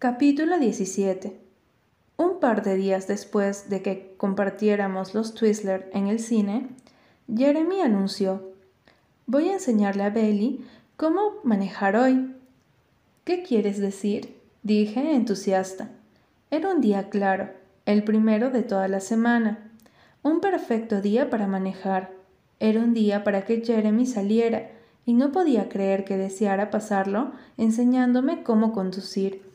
Capítulo 17 Un par de días después de que compartiéramos los Twizzler en el cine, Jeremy anunció, Voy a enseñarle a Belly cómo manejar hoy. ¿Qué quieres decir? dije entusiasta. Era un día claro, el primero de toda la semana. Un perfecto día para manejar. Era un día para que Jeremy saliera, y no podía creer que deseara pasarlo enseñándome cómo conducir.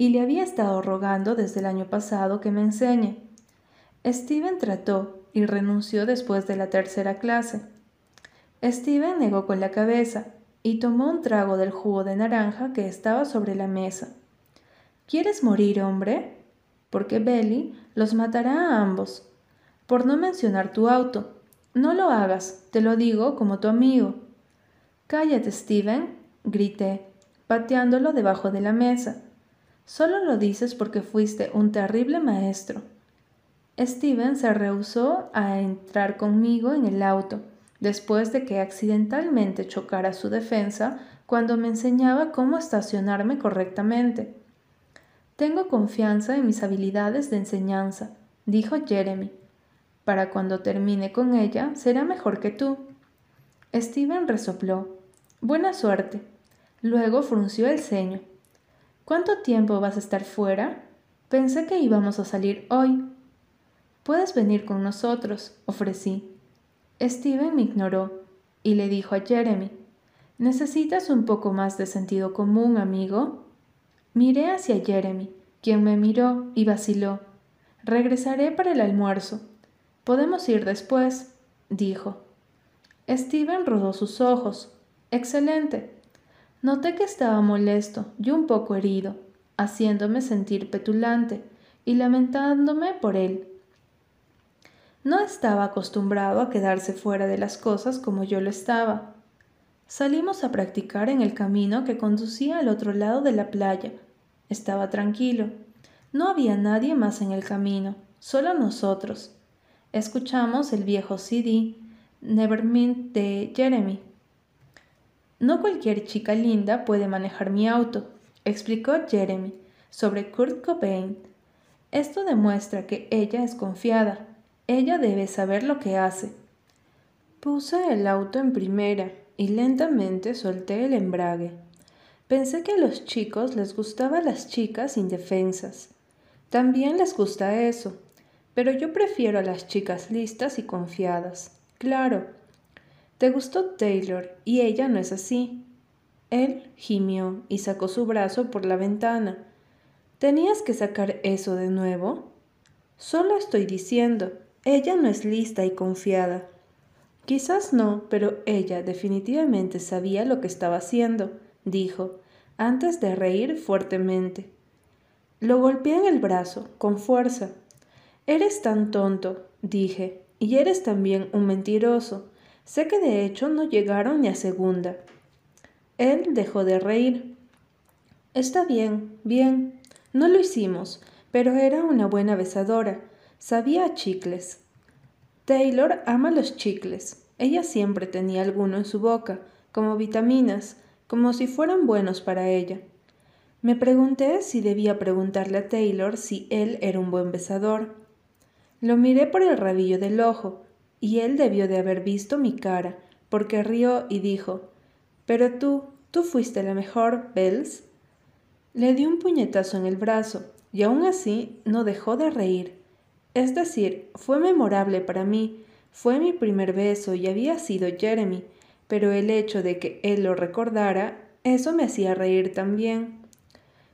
Y le había estado rogando desde el año pasado que me enseñe. Steven trató y renunció después de la tercera clase. Steven negó con la cabeza y tomó un trago del jugo de naranja que estaba sobre la mesa. ¿Quieres morir, hombre? Porque Belly los matará a ambos. Por no mencionar tu auto. No lo hagas, te lo digo como tu amigo. Cállate, Steven, grité, pateándolo debajo de la mesa. Solo lo dices porque fuiste un terrible maestro. Steven se rehusó a entrar conmigo en el auto, después de que accidentalmente chocara su defensa cuando me enseñaba cómo estacionarme correctamente. Tengo confianza en mis habilidades de enseñanza, dijo Jeremy. Para cuando termine con ella, será mejor que tú. Steven resopló. Buena suerte. Luego frunció el ceño. ¿Cuánto tiempo vas a estar fuera? Pensé que íbamos a salir hoy. Puedes venir con nosotros, ofrecí. Steven me ignoró y le dijo a Jeremy, ¿Necesitas un poco más de sentido común, amigo? Miré hacia Jeremy, quien me miró y vaciló. Regresaré para el almuerzo. Podemos ir después, dijo. Steven rodó sus ojos. Excelente. Noté que estaba molesto y un poco herido, haciéndome sentir petulante y lamentándome por él. No estaba acostumbrado a quedarse fuera de las cosas como yo lo estaba. Salimos a practicar en el camino que conducía al otro lado de la playa. Estaba tranquilo. No había nadie más en el camino, solo nosotros. Escuchamos el viejo CD, Nevermind de Jeremy. No cualquier chica linda puede manejar mi auto, explicó Jeremy sobre Kurt Cobain. Esto demuestra que ella es confiada. Ella debe saber lo que hace. Puse el auto en primera y lentamente solté el embrague. Pensé que a los chicos les gustaban las chicas indefensas. También les gusta eso, pero yo prefiero a las chicas listas y confiadas. Claro. Te gustó Taylor y ella no es así. Él gimió y sacó su brazo por la ventana. ¿Tenías que sacar eso de nuevo? Solo estoy diciendo, ella no es lista y confiada. Quizás no, pero ella definitivamente sabía lo que estaba haciendo, dijo, antes de reír fuertemente. Lo golpeé en el brazo, con fuerza. Eres tan tonto, dije, y eres también un mentiroso. Sé que de hecho no llegaron ni a segunda. Él dejó de reír. Está bien, bien. No lo hicimos, pero era una buena besadora. Sabía chicles. Taylor ama los chicles. Ella siempre tenía alguno en su boca, como vitaminas, como si fueran buenos para ella. Me pregunté si debía preguntarle a Taylor si él era un buen besador. Lo miré por el rabillo del ojo, y él debió de haber visto mi cara, porque rió y dijo, Pero tú, tú fuiste la mejor, Bells. Le di un puñetazo en el brazo, y aún así no dejó de reír. Es decir, fue memorable para mí, fue mi primer beso y había sido Jeremy, pero el hecho de que él lo recordara, eso me hacía reír también.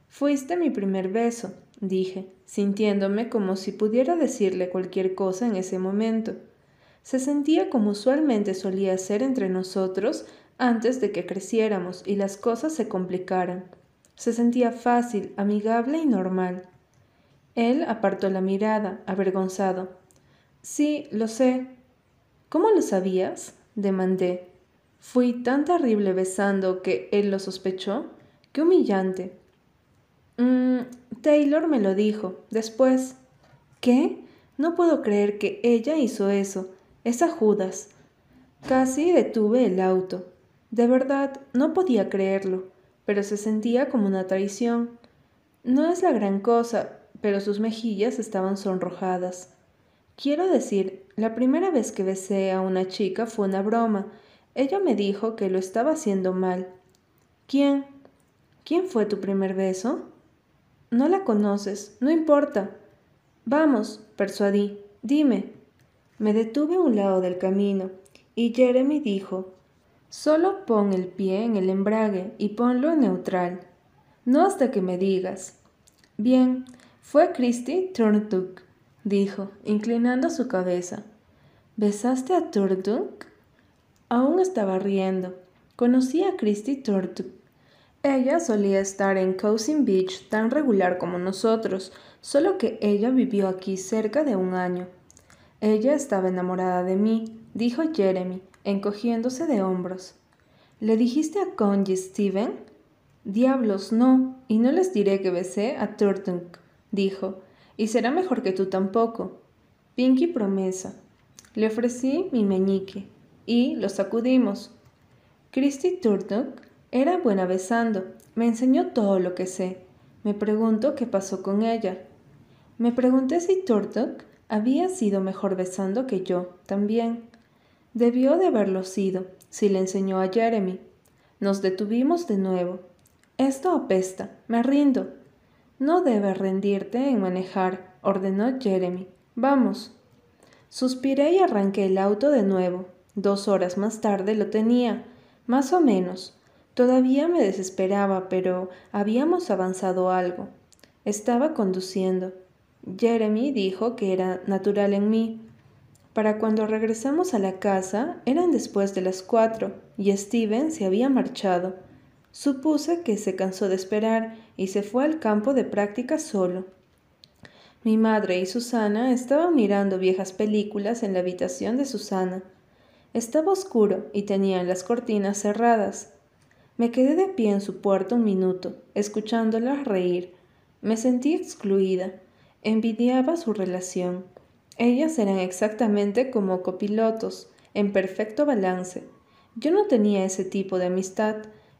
Fuiste mi primer beso, dije, sintiéndome como si pudiera decirle cualquier cosa en ese momento. Se sentía como usualmente solía ser entre nosotros antes de que creciéramos y las cosas se complicaran. Se sentía fácil, amigable y normal. Él apartó la mirada, avergonzado. Sí, lo sé. ¿Cómo lo sabías? demandé. Fui tan terrible besando que él lo sospechó. Qué humillante. Mm, Taylor me lo dijo. Después. ¿Qué? No puedo creer que ella hizo eso. Esa Judas. Casi detuve el auto. De verdad, no podía creerlo, pero se sentía como una traición. No es la gran cosa, pero sus mejillas estaban sonrojadas. Quiero decir, la primera vez que besé a una chica fue una broma. Ella me dijo que lo estaba haciendo mal. ¿Quién? ¿Quién fue tu primer beso? No la conoces, no importa. Vamos, persuadí, dime. Me detuve a un lado del camino, y Jeremy dijo, Solo pon el pie en el embrague y ponlo neutral. No hasta que me digas. Bien, fue Christy Turntuck dijo, inclinando su cabeza. ¿Besaste a Turduk? Aún estaba riendo. Conocí a Christy Turduk. Ella solía estar en Cousin Beach tan regular como nosotros, solo que ella vivió aquí cerca de un año. Ella estaba enamorada de mí, dijo Jeremy, encogiéndose de hombros. ¿Le dijiste a Conji Steven? Diablos, no, y no les diré que besé a Turduk, dijo, y será mejor que tú tampoco. Pinky promesa. Le ofrecí mi meñique y lo sacudimos. Christy Turnock era buena besando. Me enseñó todo lo que sé. Me pregunto qué pasó con ella. Me pregunté si Turnock había sido mejor besando que yo también. Debió de haberlo sido, si le enseñó a Jeremy. Nos detuvimos de nuevo. Esto apesta, me rindo. No debes rendirte en manejar, ordenó Jeremy. Vamos. Suspiré y arranqué el auto de nuevo. Dos horas más tarde lo tenía, más o menos. Todavía me desesperaba, pero habíamos avanzado algo. Estaba conduciendo. Jeremy dijo que era natural en mí. Para cuando regresamos a la casa eran después de las cuatro y Steven se había marchado. Supuse que se cansó de esperar y se fue al campo de práctica solo. Mi madre y Susana estaban mirando viejas películas en la habitación de Susana. Estaba oscuro y tenían las cortinas cerradas. Me quedé de pie en su puerta un minuto, escuchándolas reír. Me sentí excluida. Envidiaba su relación. Ellas eran exactamente como copilotos, en perfecto balance. Yo no tenía ese tipo de amistad,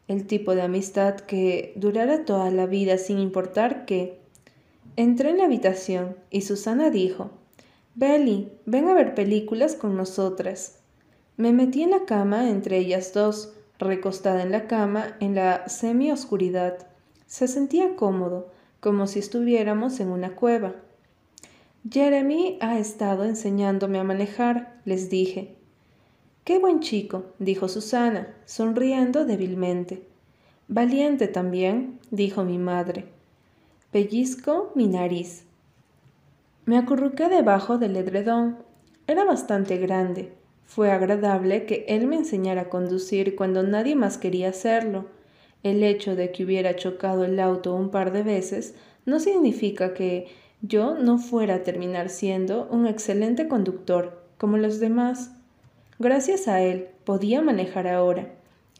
el tipo de amistad que durara toda la vida sin importar qué. Entré en la habitación y Susana dijo, Belly, ven a ver películas con nosotras. Me metí en la cama entre ellas dos, recostada en la cama en la semi-oscuridad. Se sentía cómodo, como si estuviéramos en una cueva. Jeremy ha estado enseñándome a manejar, les dije. Qué buen chico, dijo Susana, sonriendo débilmente. Valiente también, dijo mi madre. Pellizco mi nariz. Me acurruqué debajo del edredón. Era bastante grande. Fue agradable que él me enseñara a conducir cuando nadie más quería hacerlo. El hecho de que hubiera chocado el auto un par de veces no significa que yo no fuera a terminar siendo un excelente conductor, como los demás. Gracias a él podía manejar ahora.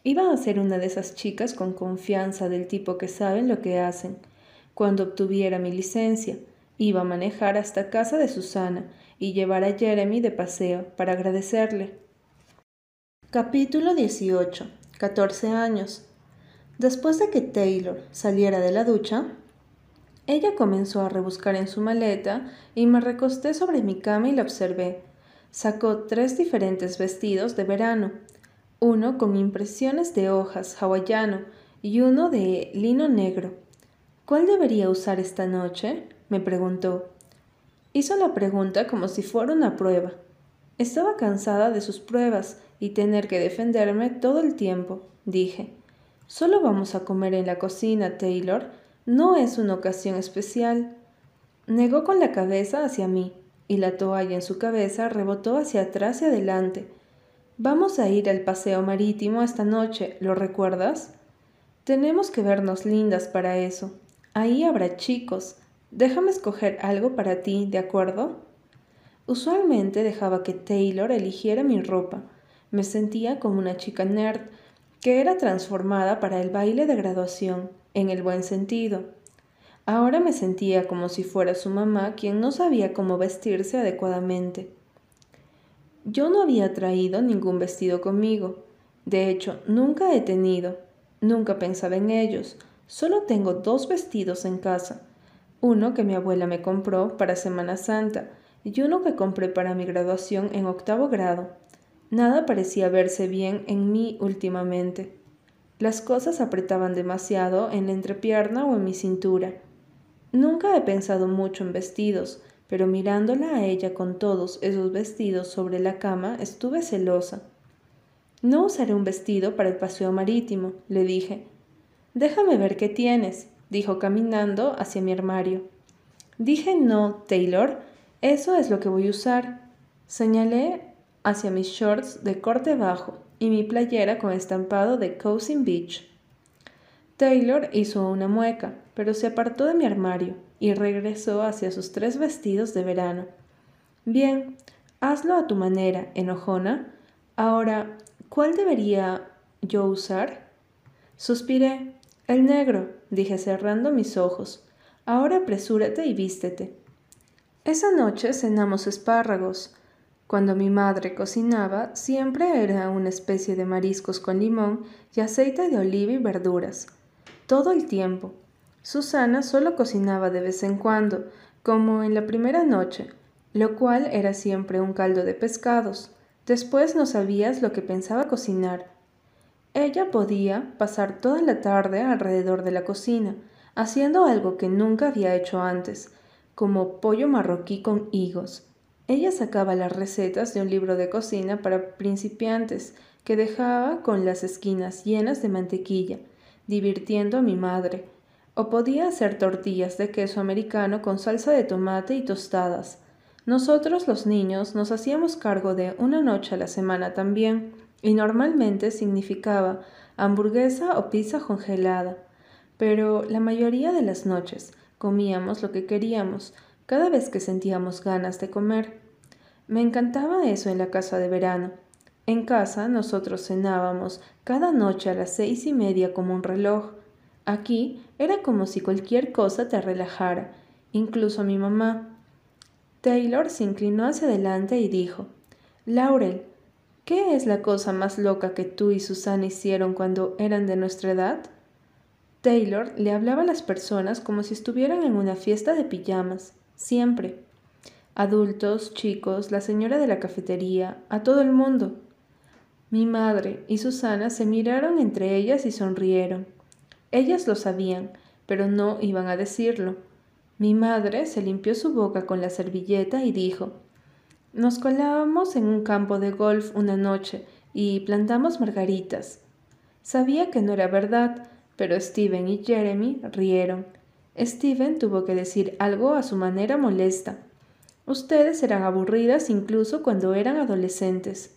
Iba a ser una de esas chicas con confianza del tipo que saben lo que hacen. Cuando obtuviera mi licencia, iba a manejar hasta casa de Susana y llevar a Jeremy de paseo para agradecerle. Capítulo 18. 14 años. Después de que Taylor saliera de la ducha, ella comenzó a rebuscar en su maleta y me recosté sobre mi cama y la observé. Sacó tres diferentes vestidos de verano, uno con impresiones de hojas hawaiano y uno de lino negro. ¿Cuál debería usar esta noche? me preguntó. Hizo la pregunta como si fuera una prueba. Estaba cansada de sus pruebas y tener que defenderme todo el tiempo, dije. Solo vamos a comer en la cocina, Taylor. No es una ocasión especial. Negó con la cabeza hacia mí y la toalla en su cabeza rebotó hacia atrás y adelante. Vamos a ir al paseo marítimo esta noche, ¿lo recuerdas? Tenemos que vernos lindas para eso. Ahí habrá chicos. Déjame escoger algo para ti, ¿de acuerdo? Usualmente dejaba que Taylor eligiera mi ropa. Me sentía como una chica nerd que era transformada para el baile de graduación, en el buen sentido. Ahora me sentía como si fuera su mamá quien no sabía cómo vestirse adecuadamente. Yo no había traído ningún vestido conmigo. De hecho, nunca he tenido. Nunca pensaba en ellos. Solo tengo dos vestidos en casa. Uno que mi abuela me compró para Semana Santa y uno que compré para mi graduación en octavo grado. Nada parecía verse bien en mí últimamente. Las cosas apretaban demasiado en la entrepierna o en mi cintura. Nunca he pensado mucho en vestidos, pero mirándola a ella con todos esos vestidos sobre la cama estuve celosa. No usaré un vestido para el paseo marítimo, le dije. Déjame ver qué tienes, dijo caminando hacia mi armario. Dije no, Taylor, eso es lo que voy a usar. Señalé hacia mis shorts de corte bajo y mi playera con estampado de Cousin Beach. Taylor hizo una mueca, pero se apartó de mi armario y regresó hacia sus tres vestidos de verano. Bien, hazlo a tu manera, enojona. Ahora, ¿cuál debería yo usar? Suspiré. El negro, dije cerrando mis ojos. Ahora apresúrate y vístete. Esa noche cenamos espárragos. Cuando mi madre cocinaba, siempre era una especie de mariscos con limón y aceite de oliva y verduras. Todo el tiempo, Susana solo cocinaba de vez en cuando, como en la primera noche, lo cual era siempre un caldo de pescados. Después no sabías lo que pensaba cocinar. Ella podía pasar toda la tarde alrededor de la cocina, haciendo algo que nunca había hecho antes, como pollo marroquí con higos. Ella sacaba las recetas de un libro de cocina para principiantes que dejaba con las esquinas llenas de mantequilla, divirtiendo a mi madre, o podía hacer tortillas de queso americano con salsa de tomate y tostadas. Nosotros los niños nos hacíamos cargo de una noche a la semana también, y normalmente significaba hamburguesa o pizza congelada. Pero la mayoría de las noches comíamos lo que queríamos, cada vez que sentíamos ganas de comer. Me encantaba eso en la casa de verano. En casa nosotros cenábamos cada noche a las seis y media como un reloj, Aquí era como si cualquier cosa te relajara, incluso mi mamá. Taylor se inclinó hacia adelante y dijo, Laurel, ¿qué es la cosa más loca que tú y Susana hicieron cuando eran de nuestra edad? Taylor le hablaba a las personas como si estuvieran en una fiesta de pijamas, siempre. Adultos, chicos, la señora de la cafetería, a todo el mundo. Mi madre y Susana se miraron entre ellas y sonrieron. Ellas lo sabían, pero no iban a decirlo. Mi madre se limpió su boca con la servilleta y dijo Nos colábamos en un campo de golf una noche y plantamos margaritas. Sabía que no era verdad, pero Steven y Jeremy rieron. Steven tuvo que decir algo a su manera molesta. Ustedes eran aburridas incluso cuando eran adolescentes.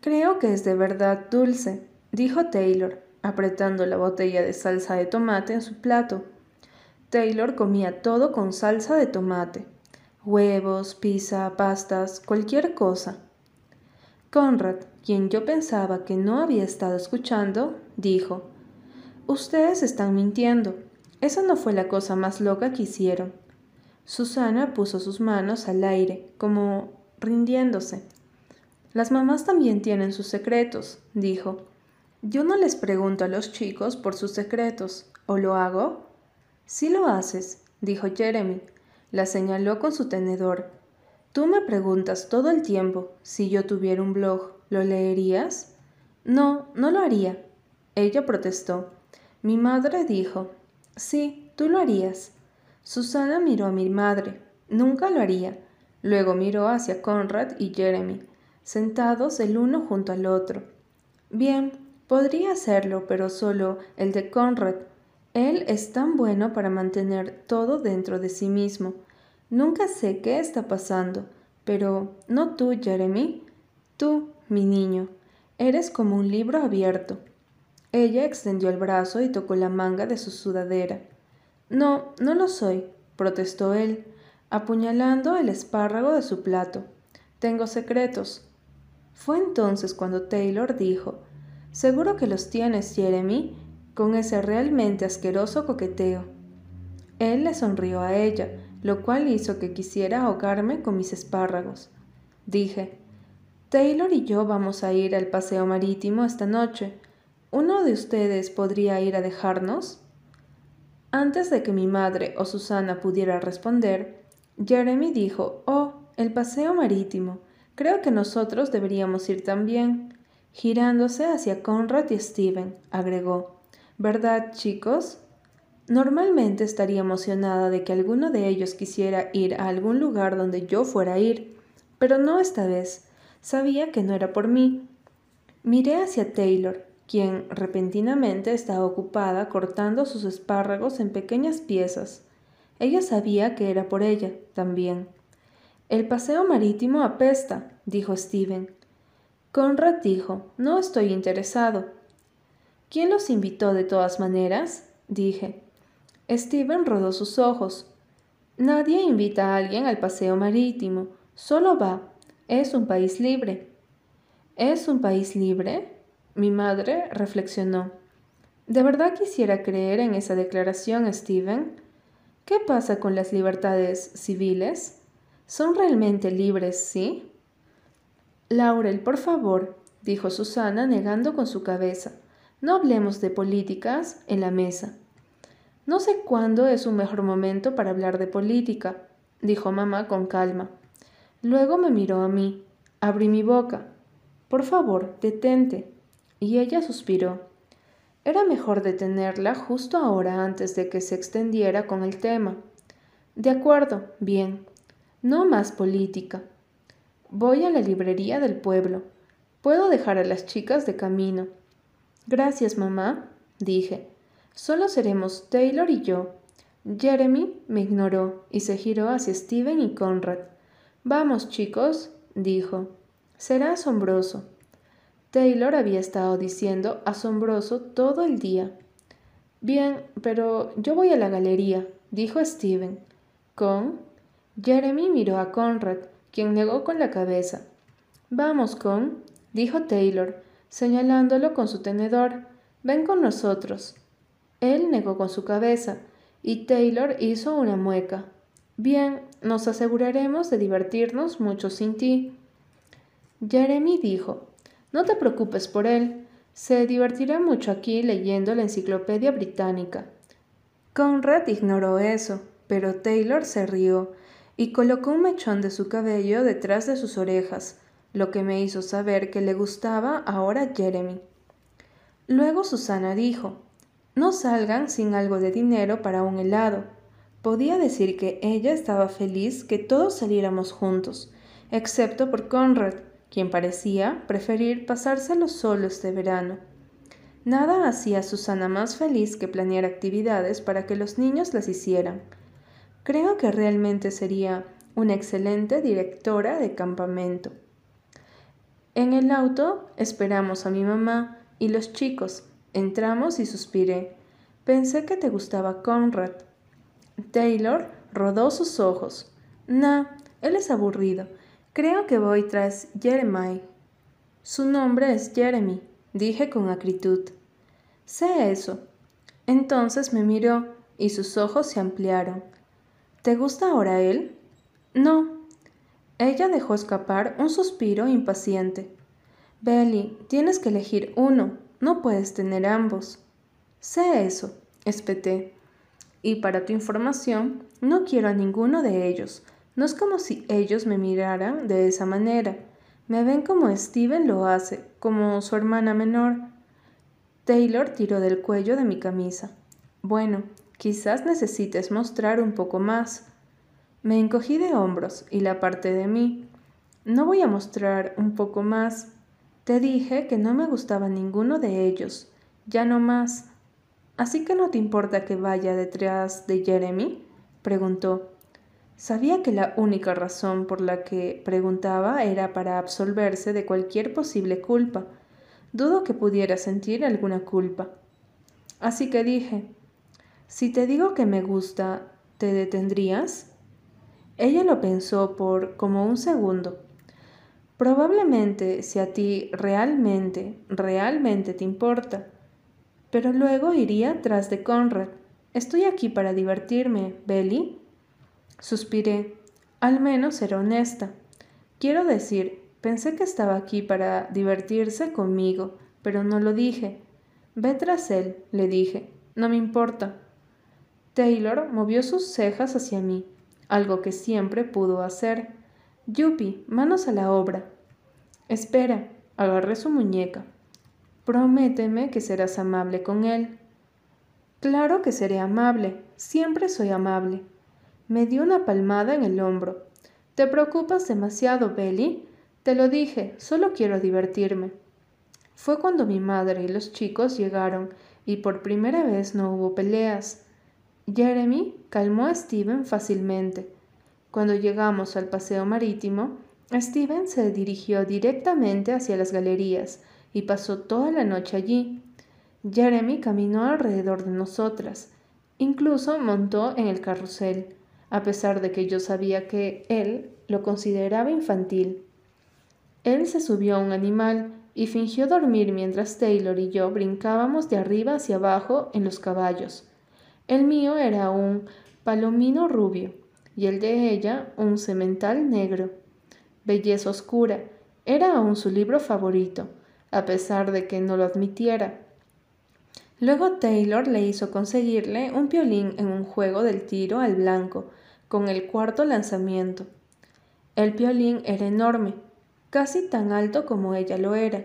Creo que es de verdad dulce, dijo Taylor apretando la botella de salsa de tomate en su plato. Taylor comía todo con salsa de tomate. Huevos, pizza, pastas, cualquier cosa. Conrad, quien yo pensaba que no había estado escuchando, dijo, Ustedes están mintiendo. Esa no fue la cosa más loca que hicieron. Susana puso sus manos al aire, como rindiéndose. Las mamás también tienen sus secretos, dijo. Yo no les pregunto a los chicos por sus secretos, ¿o lo hago? Sí lo haces, dijo Jeremy. La señaló con su tenedor. Tú me preguntas todo el tiempo, si yo tuviera un blog, ¿lo leerías? No, no lo haría. Ella protestó. Mi madre dijo, sí, tú lo harías. Susana miró a mi madre. Nunca lo haría. Luego miró hacia Conrad y Jeremy, sentados el uno junto al otro. Bien, Podría hacerlo, pero solo el de Conrad. Él es tan bueno para mantener todo dentro de sí mismo. Nunca sé qué está pasando, pero no tú, Jeremy. Tú, mi niño, eres como un libro abierto. Ella extendió el brazo y tocó la manga de su sudadera. No, no lo soy, protestó él, apuñalando el espárrago de su plato. Tengo secretos. Fue entonces cuando Taylor dijo Seguro que los tienes, Jeremy, con ese realmente asqueroso coqueteo. Él le sonrió a ella, lo cual hizo que quisiera ahogarme con mis espárragos. Dije, Taylor y yo vamos a ir al paseo marítimo esta noche. ¿Uno de ustedes podría ir a dejarnos? Antes de que mi madre o Susana pudiera responder, Jeremy dijo, Oh, el paseo marítimo. Creo que nosotros deberíamos ir también. Girándose hacia Conrad y Steven, agregó, ¿Verdad, chicos? Normalmente estaría emocionada de que alguno de ellos quisiera ir a algún lugar donde yo fuera a ir, pero no esta vez. Sabía que no era por mí. Miré hacia Taylor, quien repentinamente estaba ocupada cortando sus espárragos en pequeñas piezas. Ella sabía que era por ella también. El paseo marítimo apesta, dijo Steven. Conrad dijo, no estoy interesado. ¿Quién los invitó de todas maneras? dije. Steven rodó sus ojos. Nadie invita a alguien al paseo marítimo, solo va. Es un país libre. ¿Es un país libre? Mi madre reflexionó. ¿De verdad quisiera creer en esa declaración, Steven? ¿Qué pasa con las libertades civiles? ¿Son realmente libres, sí? Laurel, por favor, dijo Susana negando con su cabeza. No hablemos de políticas en la mesa. No sé cuándo es un mejor momento para hablar de política, dijo mamá con calma. Luego me miró a mí. Abrí mi boca. Por favor, detente. Y ella suspiró. Era mejor detenerla justo ahora antes de que se extendiera con el tema. De acuerdo, bien. No más política. Voy a la librería del pueblo. Puedo dejar a las chicas de camino. Gracias, mamá, dije. Solo seremos Taylor y yo. Jeremy me ignoró y se giró hacia Steven y Conrad. Vamos, chicos, dijo. Será asombroso. Taylor había estado diciendo asombroso todo el día. Bien, pero yo voy a la galería, dijo Steven. ¿Con? Jeremy miró a Conrad, quien negó con la cabeza. Vamos, con, dijo Taylor, señalándolo con su tenedor. Ven con nosotros. Él negó con su cabeza, y Taylor hizo una mueca. Bien, nos aseguraremos de divertirnos mucho sin ti. Jeremy dijo, No te preocupes por él, se divertirá mucho aquí leyendo la enciclopedia británica. Conrad ignoró eso, pero Taylor se rió y colocó un mechón de su cabello detrás de sus orejas, lo que me hizo saber que le gustaba ahora Jeremy. Luego Susana dijo, no salgan sin algo de dinero para un helado. Podía decir que ella estaba feliz que todos saliéramos juntos, excepto por Conrad, quien parecía preferir pasárselo solo este verano. Nada hacía a Susana más feliz que planear actividades para que los niños las hicieran. Creo que realmente sería una excelente directora de campamento. En el auto esperamos a mi mamá y los chicos, Entramos y suspiré. Pensé que te gustaba Conrad. Taylor rodó sus ojos. No, él es aburrido. Creo que voy tras Jeremy. Su nombre es Jeremy, dije con acritud. Sé eso. Entonces me miró y sus ojos se ampliaron. ¿Te gusta ahora él? No. Ella dejó escapar un suspiro impaciente. Belly, tienes que elegir uno, no puedes tener ambos. Sé eso, espeté. Y para tu información, no quiero a ninguno de ellos. No es como si ellos me miraran de esa manera. Me ven como Steven lo hace, como su hermana menor. Taylor tiró del cuello de mi camisa. Bueno, quizás necesites mostrar un poco más. Me encogí de hombros y la parte de mí. No voy a mostrar un poco más. Te dije que no me gustaba ninguno de ellos, ya no más. ¿Así que no te importa que vaya detrás de Jeremy? preguntó. Sabía que la única razón por la que preguntaba era para absolverse de cualquier posible culpa. Dudo que pudiera sentir alguna culpa. Así que dije, si te digo que me gusta, ¿te detendrías? Ella lo pensó por como un segundo. Probablemente si a ti realmente, realmente te importa. Pero luego iría tras de Conrad. Estoy aquí para divertirme, Belly. Suspiré. Al menos era honesta. Quiero decir, pensé que estaba aquí para divertirse conmigo, pero no lo dije. Ve tras él, le dije. No me importa. Taylor movió sus cejas hacia mí, algo que siempre pudo hacer. Yuppie, manos a la obra. Espera, agarré su muñeca. Prométeme que serás amable con él. Claro que seré amable, siempre soy amable. Me dio una palmada en el hombro. ¿Te preocupas demasiado, Belly? Te lo dije, solo quiero divertirme. Fue cuando mi madre y los chicos llegaron y por primera vez no hubo peleas. Jeremy calmó a Steven fácilmente. Cuando llegamos al paseo marítimo, Steven se dirigió directamente hacia las galerías y pasó toda la noche allí. Jeremy caminó alrededor de nosotras, incluso montó en el carrusel, a pesar de que yo sabía que él lo consideraba infantil. Él se subió a un animal y fingió dormir mientras Taylor y yo brincábamos de arriba hacia abajo en los caballos. El mío era un palomino rubio y el de ella un semental negro. Belleza oscura era aún su libro favorito, a pesar de que no lo admitiera. Luego Taylor le hizo conseguirle un violín en un juego del tiro al blanco, con el cuarto lanzamiento. El violín era enorme, casi tan alto como ella lo era.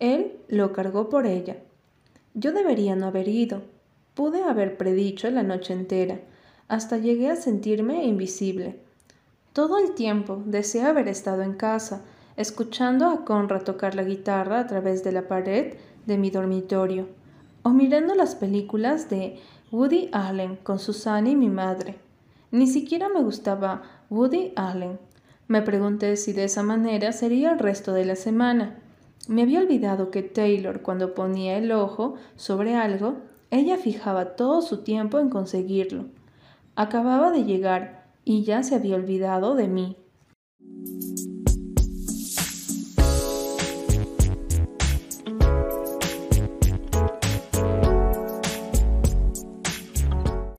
Él lo cargó por ella. Yo debería no haber ido. Pude haber predicho la noche entera. Hasta llegué a sentirme invisible. Todo el tiempo deseé haber estado en casa, escuchando a Conrad tocar la guitarra a través de la pared de mi dormitorio, o mirando las películas de Woody Allen con Susana y mi madre. Ni siquiera me gustaba Woody Allen. Me pregunté si de esa manera sería el resto de la semana. Me había olvidado que Taylor, cuando ponía el ojo sobre algo, ella fijaba todo su tiempo en conseguirlo. Acababa de llegar y ya se había olvidado de mí.